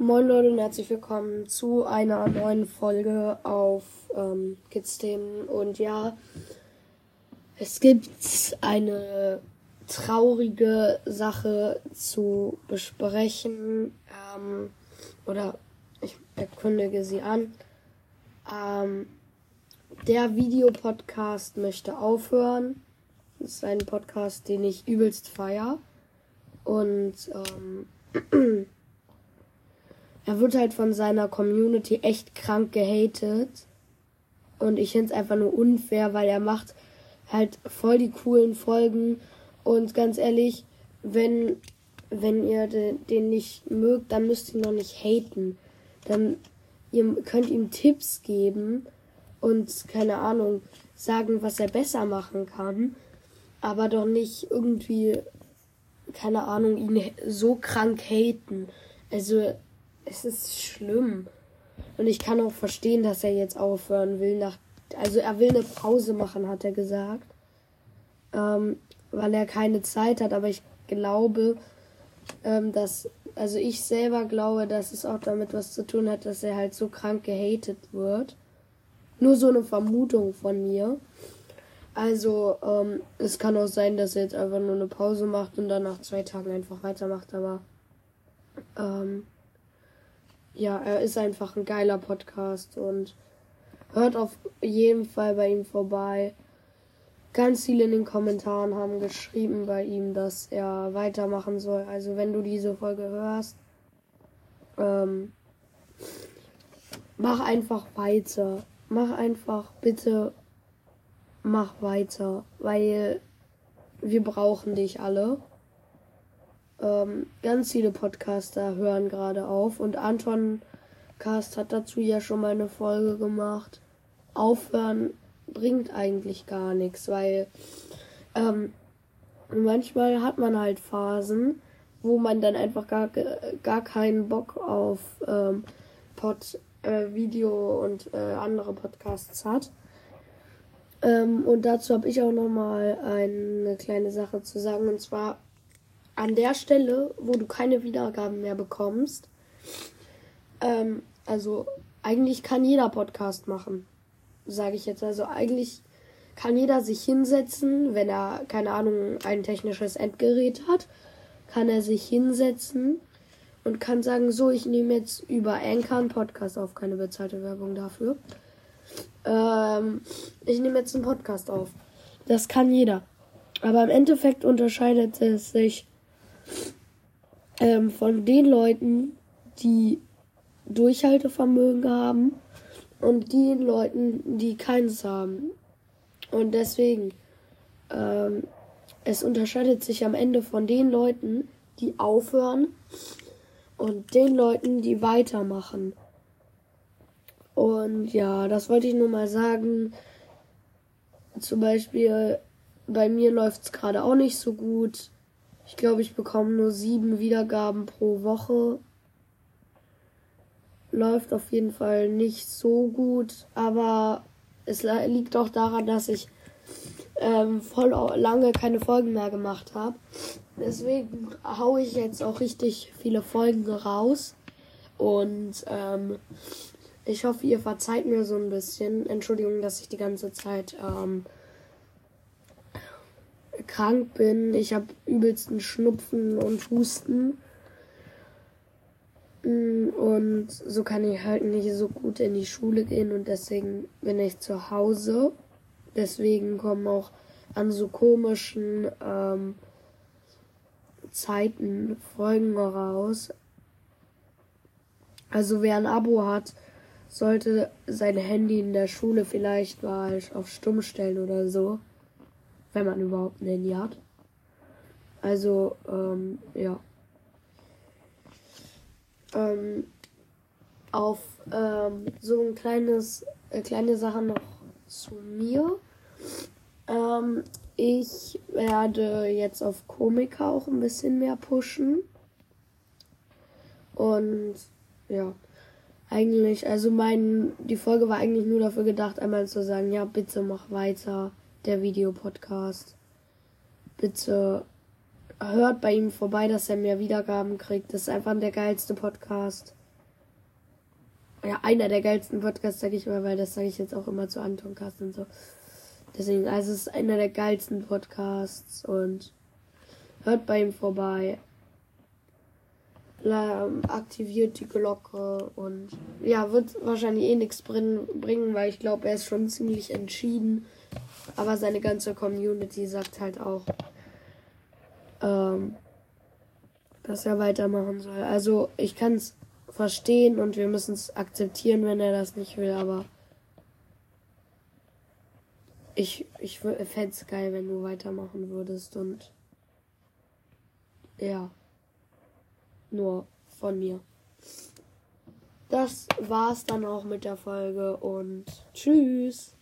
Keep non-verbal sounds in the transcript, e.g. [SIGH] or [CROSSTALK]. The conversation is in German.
Moin Leute und herzlich willkommen zu einer neuen Folge auf ähm, Kids-Themen. Und ja, es gibt eine traurige Sache zu besprechen. Ähm, oder ich erkündige sie an. Ähm, der Videopodcast möchte aufhören. Das ist ein Podcast, den ich übelst feier. Und ähm, [CLEARS THROAT] er wird halt von seiner Community echt krank gehatet. Und ich finde es einfach nur unfair, weil er macht halt voll die coolen Folgen. Und ganz ehrlich, wenn, wenn ihr den, nicht mögt, dann müsst ihr ihn noch nicht haten. Dann ihr könnt ihm Tipps geben und keine Ahnung sagen, was er besser machen kann. Aber doch nicht irgendwie, keine Ahnung, ihn so krank haten. Also es ist schlimm. Und ich kann auch verstehen, dass er jetzt aufhören will. Nach, also er will eine Pause machen, hat er gesagt. Ähm, weil er keine Zeit hat. Aber ich glaube, ähm, dass, also ich selber glaube, dass es auch damit was zu tun hat, dass er halt so krank gehatet wird. Nur so eine Vermutung von mir. Also, ähm, es kann auch sein, dass er jetzt einfach nur eine Pause macht und dann nach zwei Tagen einfach weitermacht, aber ähm, ja, er ist einfach ein geiler Podcast und hört auf jeden Fall bei ihm vorbei. Ganz viele in den Kommentaren haben geschrieben bei ihm, dass er weitermachen soll. Also wenn du diese Folge hörst, ähm, mach einfach weiter. Mach einfach bitte, mach weiter, weil wir brauchen dich alle. Ähm, ganz viele Podcaster hören gerade auf und Anton Cast hat dazu ja schon mal eine Folge gemacht. Aufhören bringt eigentlich gar nichts, weil ähm, manchmal hat man halt Phasen, wo man dann einfach gar, gar keinen Bock auf ähm, Pod, äh, Video und äh, andere Podcasts hat. Ähm, und dazu habe ich auch noch mal eine kleine Sache zu sagen. Und zwar an der Stelle, wo du keine Wiedergaben mehr bekommst, ähm, also eigentlich kann jeder Podcast machen, sage ich jetzt. Also eigentlich kann jeder sich hinsetzen, wenn er, keine Ahnung, ein technisches Endgerät hat, kann er sich hinsetzen und kann sagen, so, ich nehme jetzt über Anchor einen Podcast auf, keine bezahlte Werbung dafür. Ähm, ich nehme jetzt einen Podcast auf. Das kann jeder. Aber im Endeffekt unterscheidet es sich ähm, von den Leuten, die Durchhaltevermögen haben und den Leuten, die keins haben. Und deswegen, ähm, es unterscheidet sich am Ende von den Leuten, die aufhören und den Leuten, die weitermachen. Und ja, das wollte ich nur mal sagen. Zum Beispiel, bei mir läuft es gerade auch nicht so gut. Ich glaube, ich bekomme nur sieben Wiedergaben pro Woche. Läuft auf jeden Fall nicht so gut, aber es liegt auch daran, dass ich ähm, voll lange keine Folgen mehr gemacht habe. Deswegen haue ich jetzt auch richtig viele Folgen raus. Und ähm, ich hoffe, ihr verzeiht mir so ein bisschen. Entschuldigung, dass ich die ganze Zeit ähm, krank bin. Ich habe übelsten Schnupfen und Husten. Mm, und so kann ich halt nicht so gut in die Schule gehen und deswegen bin ich zu Hause. Deswegen kommen auch an so komischen ähm, Zeiten Folgen raus. Also wer ein Abo hat, sollte sein Handy in der Schule vielleicht mal auf Stumm stellen oder so wenn man überhaupt ein Handy hat. Also, ähm, ja. Ähm, auf ähm, so ein kleines, äh, kleine Sache noch zu mir. Ähm, ich werde jetzt auf Komiker auch ein bisschen mehr pushen. Und ja, eigentlich, also mein, die Folge war eigentlich nur dafür gedacht, einmal zu sagen, ja, bitte mach weiter der Videopodcast. Bitte hört bei ihm vorbei, dass er mehr Wiedergaben kriegt. Das ist einfach der geilste Podcast. ja, einer der geilsten Podcasts, sag ich mal, weil das sage ich jetzt auch immer zu Anton Cast und so. Deswegen, also es ist einer der geilsten Podcasts und hört bei ihm vorbei. Aktiviert die Glocke und ja, wird wahrscheinlich eh nichts bringen, weil ich glaube, er ist schon ziemlich entschieden. Aber seine ganze Community sagt halt auch, ähm, dass er weitermachen soll. Also ich kann es verstehen und wir müssen es akzeptieren, wenn er das nicht will, aber ich, ich fände es geil, wenn du weitermachen würdest und ja, nur von mir. Das war's dann auch mit der Folge und tschüss.